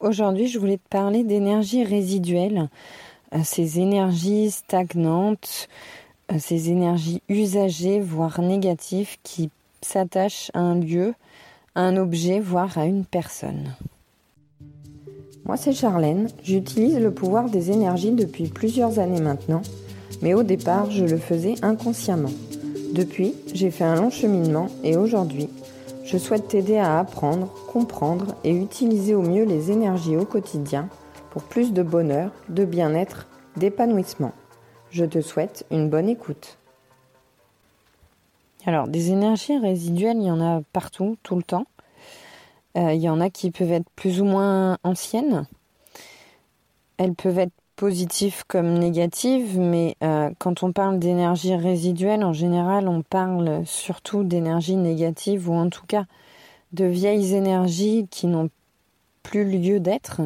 aujourd'hui je voulais te parler d'énergie résiduelle, euh, ces énergies stagnantes, euh, ces énergies usagées, voire négatives, qui s'attachent à un lieu, à un objet, voire à une personne. Moi c'est Charlène, j'utilise le pouvoir des énergies depuis plusieurs années maintenant, mais au départ je le faisais inconsciemment. Depuis, j'ai fait un long cheminement et aujourd'hui, je souhaite t'aider à apprendre, comprendre et utiliser au mieux les énergies au quotidien pour plus de bonheur, de bien-être, d'épanouissement. Je te souhaite une bonne écoute. Alors, des énergies résiduelles, il y en a partout, tout le temps. Euh, il y en a qui peuvent être plus ou moins anciennes. Elles peuvent être positives comme négatives, mais euh, quand on parle d'énergie résiduelle, en général, on parle surtout d'énergie négative ou en tout cas de vieilles énergies qui n'ont plus lieu d'être,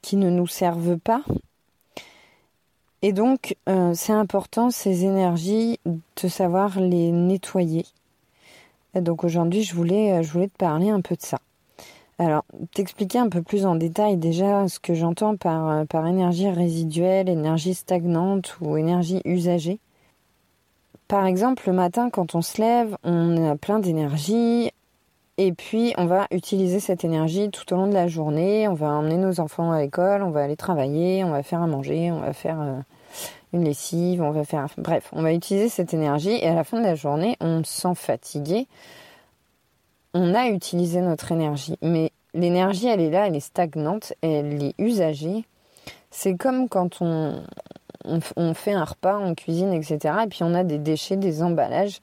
qui ne nous servent pas. Et donc, euh, c'est important ces énergies de savoir les nettoyer. Et donc aujourd'hui, je voulais, euh, je voulais te parler un peu de ça. Alors, t'expliquer un peu plus en détail déjà ce que j'entends par, euh, par énergie résiduelle, énergie stagnante ou énergie usagée. Par exemple, le matin, quand on se lève, on a plein d'énergie et puis on va utiliser cette énergie tout au long de la journée. On va emmener nos enfants à l'école, on va aller travailler, on va faire à manger, on va faire euh, une lessive, on va faire. Bref, on va utiliser cette énergie et à la fin de la journée, on se sent fatigué on a utilisé notre énergie, mais l'énergie, elle est là, elle est stagnante, elle est usagée. C'est comme quand on, on, fait un repas, on cuisine, etc. Et puis on a des déchets, des emballages.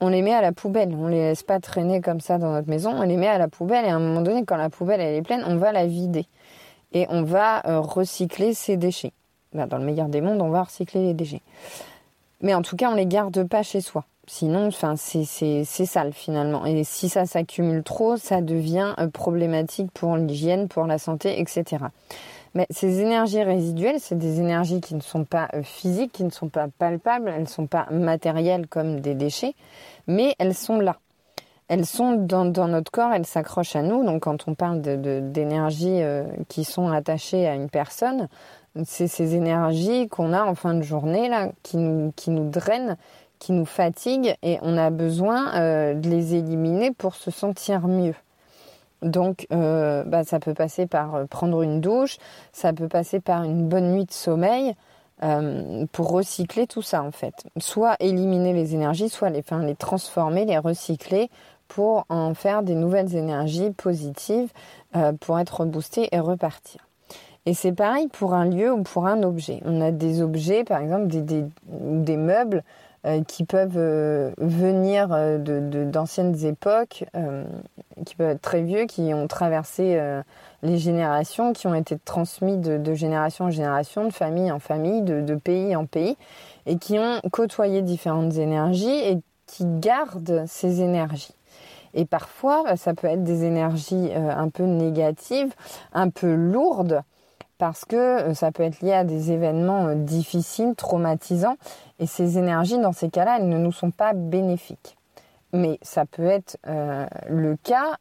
On les met à la poubelle. On les laisse pas traîner comme ça dans notre maison. On les met à la poubelle et à un moment donné, quand la poubelle elle est pleine, on va la vider et on va euh, recycler ces déchets. Bah, dans le meilleur des mondes, on va recycler les déchets. Mais en tout cas, on les garde pas chez soi. Sinon, enfin, c'est sale finalement. Et si ça s'accumule trop, ça devient euh, problématique pour l'hygiène, pour la santé, etc. Mais ces énergies résiduelles, c'est des énergies qui ne sont pas euh, physiques, qui ne sont pas palpables, elles ne sont pas matérielles comme des déchets, mais elles sont là. Elles sont dans, notre corps, elles s'accrochent à nous. Donc quand on parle d'énergies euh, qui sont attachées à une personne, c'est ces énergies qu'on a en fin de journée là, qui nous, qui nous drainent, qui nous fatiguent et on a besoin euh, de les éliminer pour se sentir mieux. Donc, euh, bah, ça peut passer par euh, prendre une douche, ça peut passer par une bonne nuit de sommeil pour recycler tout ça en fait. Soit éliminer les énergies, soit les, transformer, les recycler pour en faire des nouvelles énergies positives pour être boosté et repartir. Et c'est pareil pour un lieu ou pour un objet. On a des objets, par exemple des, meubles qui peuvent euh, venir euh, d'anciennes de, époques, qui peuvent être très vieux, qui ont traversé les générations, qui ont été transmis de, génération en génération, de famille en famille, de, pays en pays, et qui ont côtoyé différentes énergies et qui gardent ces énergies. Et parfois, ça peut être des énergies un peu négatives, un peu lourdes, parce que euh, ça peut être lié à des événements euh, difficiles, traumatisants, et ces énergies, dans ces cas-là, elles ne nous sont pas bénéfiques. Mais ça peut être euh, le cas,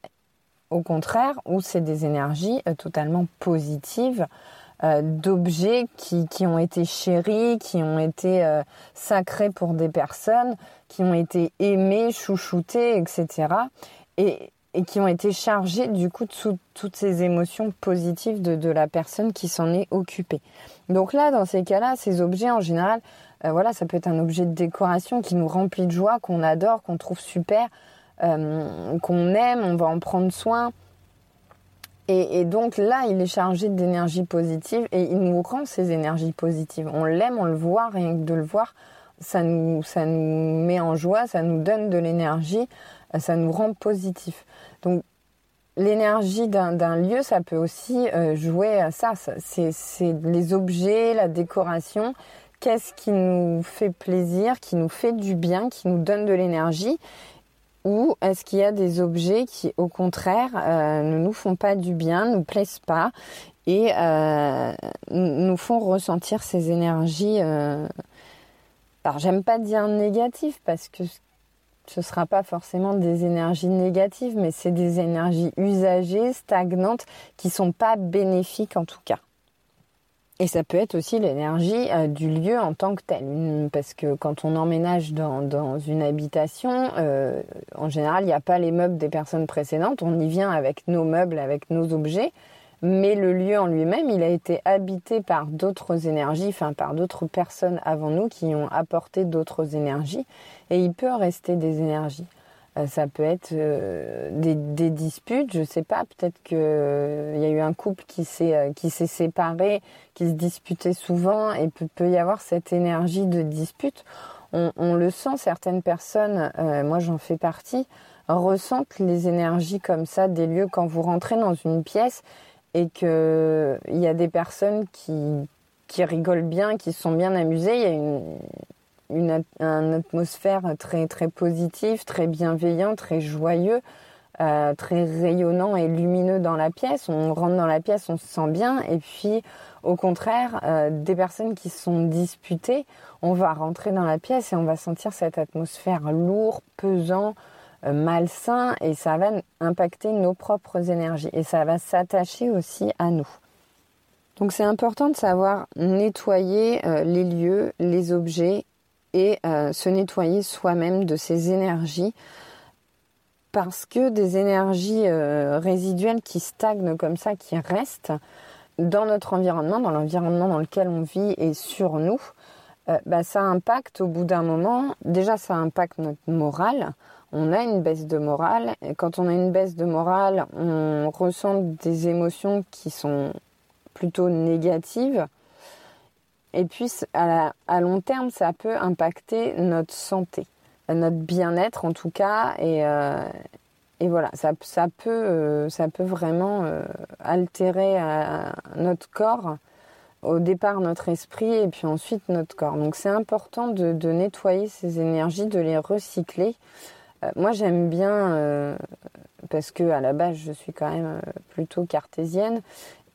au contraire, où c'est des énergies totalement positives, d'objets qui, qui, ont été chéris, qui ont été sacrés pour des personnes, qui ont été aimés, chouchoutés, etc. Et, et qui ont été chargés du coup de toutes ces émotions positives de, la personne qui s'en est occupée. Donc là, dans ces cas-là, ces objets en général, euh, voilà, ça peut être un objet de décoration qui nous remplit de joie, qu'on adore, qu'on trouve super, euh, qu'on aime, on va en prendre soin. Et, donc là, il est chargé d'énergie positive et il nous rend ces énergies positives. On l'aime, on le voit, rien que de le voir, ça nous, ça nous met en joie, ça nous donne de l'énergie ça nous rend positif. Donc l'énergie d'un lieu, ça peut aussi euh, jouer à ça. C'est les objets, la décoration. Qu'est-ce qui nous fait plaisir, qui nous fait du bien, qui nous donne de l'énergie? Ou est-ce qu'il y a des objets qui, au contraire, euh, ne nous font pas du bien, ne nous plaisent pas et euh, nous font ressentir ces énergies Alors, j'aime pas dire négatif parce que ce ne sera pas forcément des énergies négatives, mais c'est des énergies usagées, stagnantes, qui sont pas bénéfiques en tout cas. Et ça peut être aussi l'énergie euh, du lieu en tant que tel. Parce que quand on emménage dans, une habitation, euh, en général, il n'y a pas les meubles des personnes précédentes. On y vient avec nos meubles, avec nos objets. Mais le lieu en lui-même, il a été habité par d'autres énergies, enfin par d'autres personnes avant nous qui ont apporté d'autres énergies. Et il peut rester des énergies. Euh, ça peut être euh, des, disputes, je sais pas, peut-être qu'il euh, y a eu un couple qui s'est qui s'est séparé, qui se disputait souvent, et peut, peut y avoir cette énergie de dispute. On, le sent, certaines personnes, moi j'en fais partie, ressentent les énergies comme ça des lieux quand vous rentrez dans une pièce et qu'il y a des personnes qui, qui rigolent bien, qui sont bien amusées, il y a une, une, atmosphère très très positive, très bienveillant, très joyeux, euh, très rayonnant et lumineux dans la pièce. On rentre dans la pièce, on se sent bien. Et puis, au contraire, euh, des personnes qui sont disputées, on va rentrer dans la pièce et on va sentir cette atmosphère lourde, pesant, malsain, et ça va impacter nos propres énergies. Et ça va s'attacher aussi à nous. Donc c'est important de savoir nettoyer les lieux, les objets et euh, se nettoyer soi-même de ces énergies parce que des énergies euh, résiduelles qui stagnent comme ça, qui restent dans notre environnement, dans l'environnement dans lequel on vit et sur nous, euh, bah, ça impacte au bout d'un moment, déjà ça impacte notre morale, on a une baisse de morale, et quand on a une baisse de morale, on ressent des émotions qui sont plutôt négatives, et puis, à, long terme, ça peut impacter notre santé, notre bien-être en tout cas. Et, euh, voilà, ça, peut, euh, ça peut vraiment euh, altérer notre corps. Au départ, notre esprit et puis ensuite notre corps. Donc, c'est important de, nettoyer ces énergies, de les recycler. moi, j'aime bien, parce que à la base, je suis quand même plutôt cartésienne,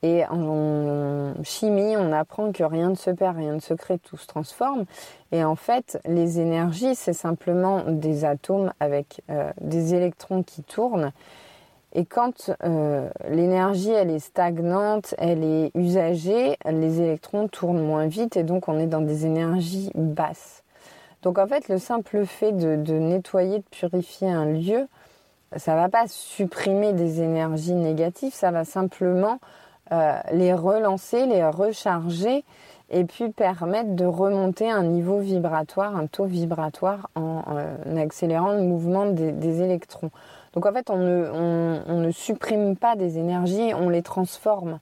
et en chimie, on apprend que rien ne se perd, rien ne se crée, tout se transforme. Et en fait, les énergies, c'est simplement des atomes avec euh, des électrons qui tournent. Et quand euh, l'énergie, elle est stagnante, elle est usagée, les électrons tournent moins vite et donc on est dans des énergies basses. Donc en fait, le simple fait de, nettoyer, de purifier un lieu, ça va pas supprimer des énergies négatives, ça va simplement euh, les relancer, les recharger et puis permettre de remonter un niveau vibratoire, un taux vibratoire en, accélérant le mouvement des, électrons. Donc en fait, on ne, supprime pas des énergies, on les transforme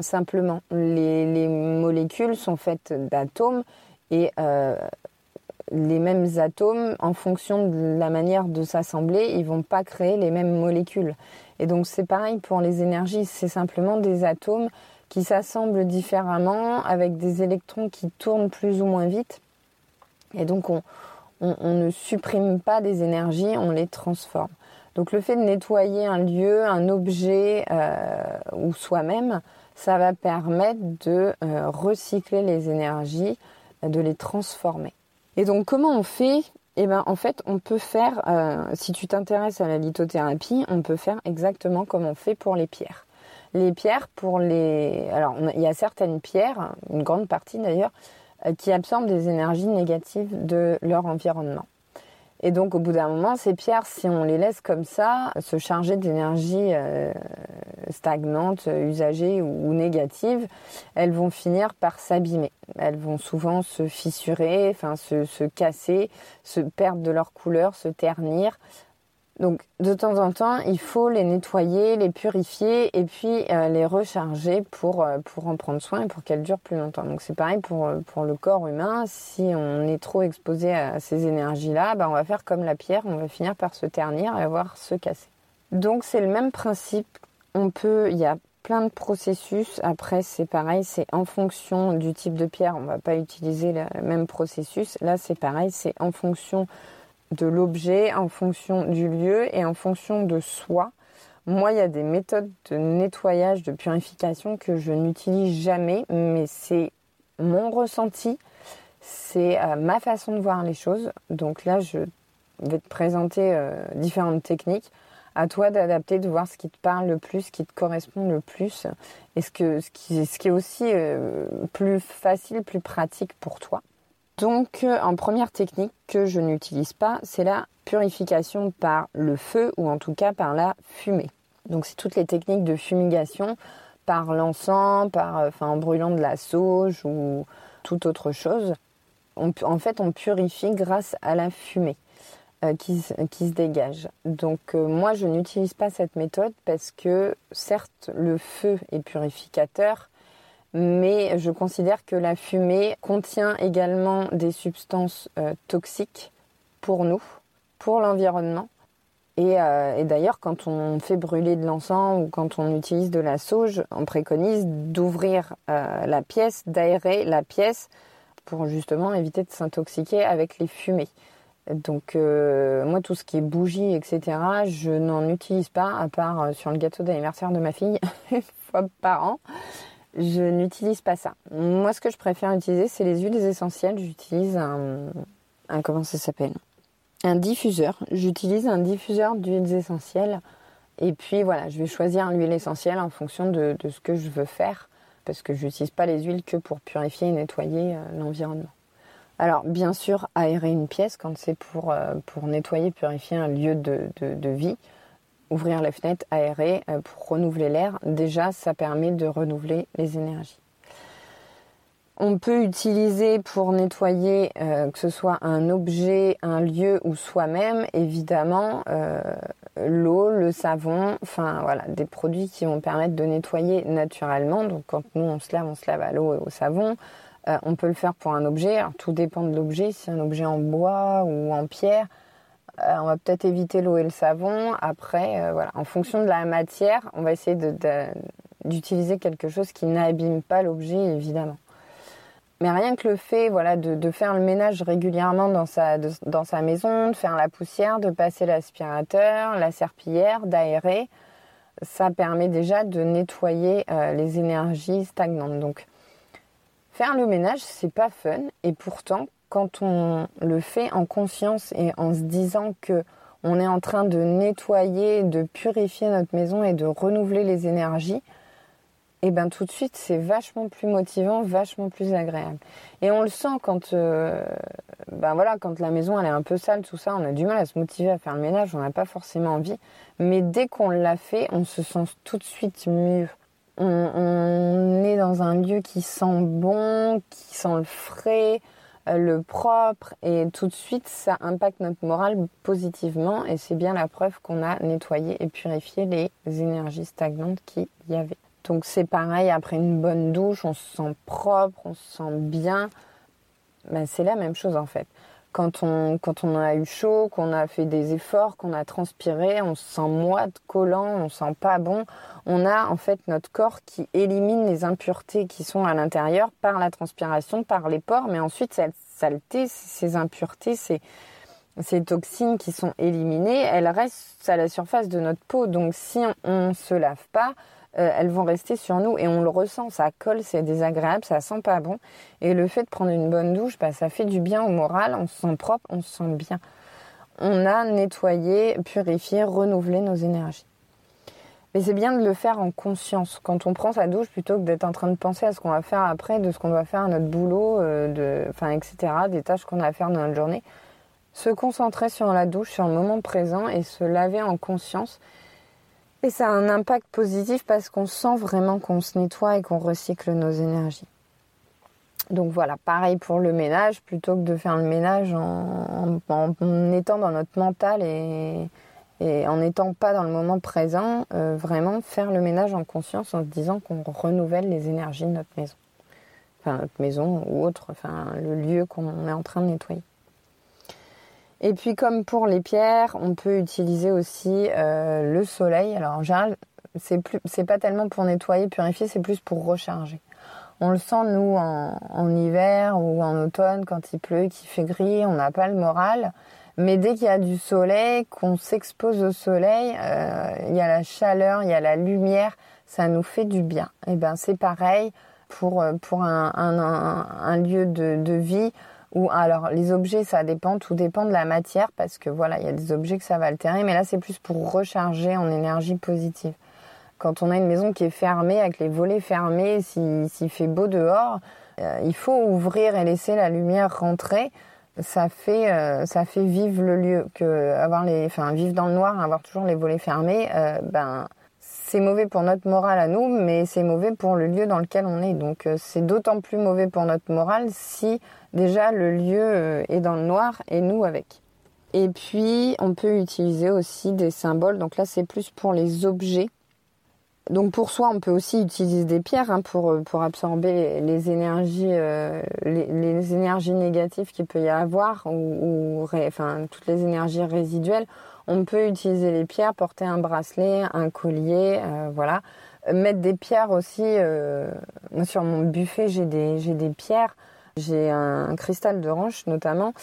simplement. Les, molécules sont faites d'atomes et euh, les mêmes atomes, en fonction de la manière de s'assembler, ils vont pas créer les mêmes molécules. Et donc c'est pareil pour les énergies, c'est simplement des atomes qui s'assemblent différemment avec des électrons qui tournent plus ou moins vite. Et donc on, ne supprime pas des énergies, on les transforme. Donc le fait de nettoyer un lieu, un objet euh, ou soi-même, ça va permettre de euh, recycler les énergies, de les transformer. Et donc comment on fait? Eh ben, en fait, on peut faire, euh, si tu t'intéresses à la lithothérapie, on peut faire exactement comme on fait pour les pierres. Les pierres, pour les. Alors, il y a certaines pierres, une grande partie d'ailleurs, euh, qui absorbent des énergies négatives de leur environnement. Et donc, au bout d'un moment, ces pierres, si on les laisse comme ça, se charger d'énergie euh, stagnante, usagée ou, négative, elles vont finir par s'abîmer. Elles vont souvent se fissurer, enfin se, se casser, se perdre de leur couleur, se ternir. Donc de temps en temps, il faut les nettoyer, les purifier et puis euh, les recharger pour, euh, pour en prendre soin et pour qu'elles durent plus longtemps. Donc c'est pareil pour, euh, le corps humain. Si on est trop exposé à ces énergies-là, bah, on va faire comme la pierre, on va finir par se ternir et avoir se casser. Donc c'est le même principe. On peut, il y a plein de processus. Après, c'est pareil, c'est en fonction du type de pierre. On ne va pas utiliser le même processus. Là, c'est pareil, c'est en fonction de l'objet, en fonction du lieu et en fonction de soi. Moi, il y a des méthodes de nettoyage, de purification que je n'utilise jamais, mais c'est mon ressenti, c'est euh, ma façon de voir les choses. Donc là, je vais te présenter différentes techniques à toi d'adapter, de voir ce qui te parle le plus, ce qui te correspond le plus, et ce qui est aussi euh, plus facile, plus pratique pour toi? Donc, euh, en première technique que je n'utilise pas, c'est la purification par le feu ou en tout cas par la fumée. Donc, c'est toutes les techniques de fumigation par l'encens, par, euh, en brûlant de la sauge ou toute autre chose. en fait, on purifie grâce à la fumée. Euh, qui, se dégage. Donc moi, je n'utilise pas cette méthode parce que certes, le feu est purificateur, mais je considère que la fumée contient également des substances euh, toxiques pour nous, pour l'environnement. Et, et d'ailleurs, quand on fait brûler de l'encens ou quand on utilise de la sauge, on préconise d'ouvrir la pièce, d'aérer la pièce pour justement éviter de s'intoxiquer avec les fumées. Donc euh, moi tout ce qui est bougies, etc., je n'en utilise pas à part euh, sur le gâteau d'anniversaire de ma fille une fois par an. Je n'utilise pas ça. Moi ce que je préfère utiliser c'est les huiles essentielles. J'utilise un, comment ça s'appelle? Un diffuseur. J'utilise un diffuseur d'huiles essentielles. Et puis voilà, je vais choisir l'huile essentielle en fonction de, ce que je veux faire parce que je n'utilise pas les huiles que pour purifier et nettoyer euh, l'environnement. Alors, bien sûr, aérer une pièce quand c'est pour, euh, pour nettoyer, purifier un lieu de, vie. Ouvrir les fenêtres, aérer euh, pour renouveler l'air. Déjà, ça permet de renouveler les énergies. On peut utiliser pour nettoyer, euh, que ce soit un objet, un lieu ou soi-même, évidemment, l'eau, le savon, enfin voilà, des produits qui vont permettre de nettoyer naturellement. Donc quand nous on se lave, on se lave à l'eau et au savon. Euh, on peut le faire pour un objet. Alors, tout dépend de l'objet. Si un objet en bois ou en pierre, euh, on va peut-être éviter l'eau et le savon. Après, euh, en fonction de la matière, on va essayer d'utiliser quelque chose qui n'abîme pas l'objet, évidemment. Mais rien que le fait de, faire le ménage régulièrement dans sa, dans sa maison, de faire la poussière, de passer l'aspirateur, la serpillière, d'aérer, ça permet déjà de nettoyer les énergies stagnantes. Donc, Faire le ménage, c'est pas fun et pourtant, quand on le fait en conscience et en se disant que on est en train de nettoyer, de purifier notre maison et de renouveler les énergies, et eh ben tout de suite c'est vachement plus motivant, vachement plus agréable. Et on le sent quand, euh, ben voilà, quand la maison elle est un peu sale, tout ça, on a du mal à se motiver à faire le ménage, on n'a pas forcément envie. Mais dès qu'on l'a fait, on se sent tout de suite mieux on, est dans un lieu qui sent bon, qui sent le frais, le propre, et tout de suite ça impacte notre morale positivement, et c'est bien la preuve qu'on a nettoyé et purifié les énergies stagnantes qu'il y avait. Donc c'est pareil, après une bonne douche, on se sent propre, on se sent bien. Ben, c'est la même chose en fait quand on, quand on a eu chaud, qu'on a fait des efforts, qu'on a transpiré, on se sent moite, collant, on se sent pas bon. On a en fait notre corps qui élimine les impuretés qui sont à l'intérieur par la transpiration, par les pores, mais ensuite cette saleté, ces impuretés, ces, ces toxines qui sont éliminées, elles restent à la surface de notre peau. Donc si on, ne se lave pas, euh, elles vont rester sur nous et on le ressent, ça colle, c'est désagréable, ça sent pas bon. Et le fait de prendre une bonne douche, bah, ça fait du bien au moral, on se sent propre, on se sent bien. On a nettoyé, purifié, renouvelé nos énergies. Mais c'est bien de le faire en conscience. Quand on prend sa douche, plutôt que d'être en train de penser à ce qu'on va faire après, de ce qu'on doit faire à notre boulot, euh, de, enfin, etc., des tâches qu'on a à faire dans notre journée, se concentrer sur la douche, sur le moment présent et se laver en conscience et ça a un impact positif parce qu'on sent vraiment qu'on se nettoie et qu'on recycle nos énergies. Donc voilà, pareil pour le ménage, plutôt que de faire le ménage en, étant dans notre mental et, en n'étant pas dans le moment présent, euh, vraiment faire le ménage en conscience en se disant qu'on renouvelle les énergies de notre maison. Enfin, notre maison ou autre, enfin, le lieu qu'on est en train de nettoyer. Et puis comme pour les pierres, on peut utiliser aussi euh, le soleil. Alors en général, c'est plus, pas tellement pour nettoyer, purifier, c'est plus pour recharger. On le sent nous en, hiver ou en automne quand il pleut, qu'il fait gris, on n'a pas le moral. Mais dès qu'il y a du soleil, qu'on s'expose au soleil, euh, il y a la chaleur, il y a la lumière, ça nous fait du bien. Et ben c'est pareil pour pour un, lieu de vie ou alors les objets, ça dépend, tout dépend de la matière parce que voilà, il y a des objets que ça va altérer, mais là c'est plus pour recharger en énergie positive. Quand on a une maison qui est fermée, avec les volets fermés, s'il fait beau dehors, euh, il faut ouvrir et laisser la lumière rentrer. Ça fait, euh, ça fait vivre le lieu. Que avoir les, enfin, vivre dans le noir, avoir toujours les volets fermés, euh, ben, c'est mauvais pour notre morale à nous, mais c'est mauvais pour le lieu dans lequel on est. Donc c'est d'autant plus mauvais pour notre morale si déjà le lieu est dans le noir et nous avec. Et puis on peut utiliser aussi des symboles. Donc là c'est plus pour les objets donc pour soi, on peut aussi utiliser des pierres hein, pour, euh, pour absorber les énergies, euh, les, énergies négatives qu'il peut y avoir ou, enfin, toutes les énergies résiduelles. On peut utiliser les pierres, porter un bracelet, un collier, euh, voilà. Mettre des pierres aussi. moi sur mon buffet, j'ai des, j'ai des pierres. J'ai un, cristal de roche notamment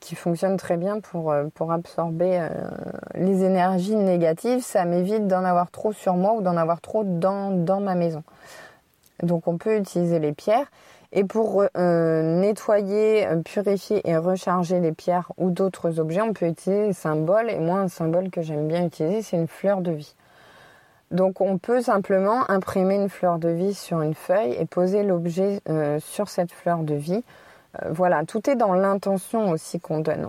qui fonctionne très bien pour, euh, absorber euh, les énergies négatives. Ça m'évite d'en avoir trop sur moi ou d'en avoir trop dans ma maison. Donc on peut utiliser les pierres. Et pour euh, nettoyer, purifier et recharger les pierres ou d'autres objets, on peut utiliser les symboles. Et moi, un symbole que j'aime bien utiliser, c'est une fleur de vie. Donc on peut simplement imprimer une fleur de vie sur une feuille et poser l'objet sur cette fleur de vie euh, voilà, tout est dans l'intention aussi qu'on donne.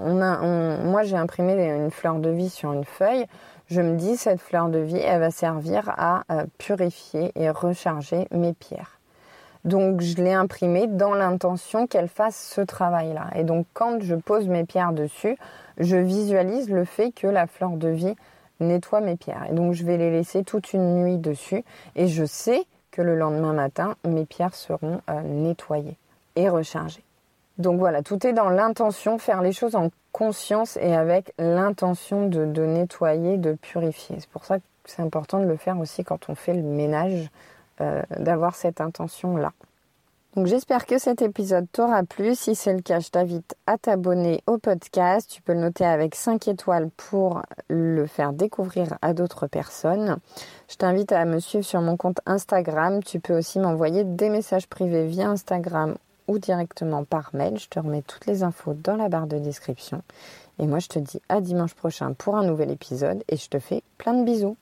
Moi, j'ai imprimé une fleur de vie sur une feuille. Je me dis, cette fleur de vie, elle va servir à euh, purifier et recharger mes pierres. Donc, je l'ai imprimée dans l'intention qu'elle fasse ce travail-là. Et donc, quand je pose mes pierres dessus, je visualise le fait que la fleur de vie nettoie mes pierres. Et donc, je vais les laisser toute une nuit dessus. Et je sais que le lendemain matin, mes pierres seront euh, nettoyées et rechargées. Donc voilà, tout est dans l'intention, faire les choses en conscience et avec l'intention de, nettoyer, de purifier. C'est pour ça que c'est important de le faire aussi quand on fait le ménage, euh, d'avoir cette intention-là. Donc j'espère que cet épisode t'aura plu. Si c'est le cas, je t'invite à t'abonner au podcast. Tu peux le noter avec 5 étoiles pour le faire découvrir à d'autres personnes. Je t'invite à me suivre sur mon compte Instagram. Tu peux aussi m'envoyer des messages privés via Instagram ou directement par mail. Je te remets toutes les infos dans la barre de description. Et moi, je te dis à dimanche prochain pour un nouvel épisode et je te fais plein de bisous.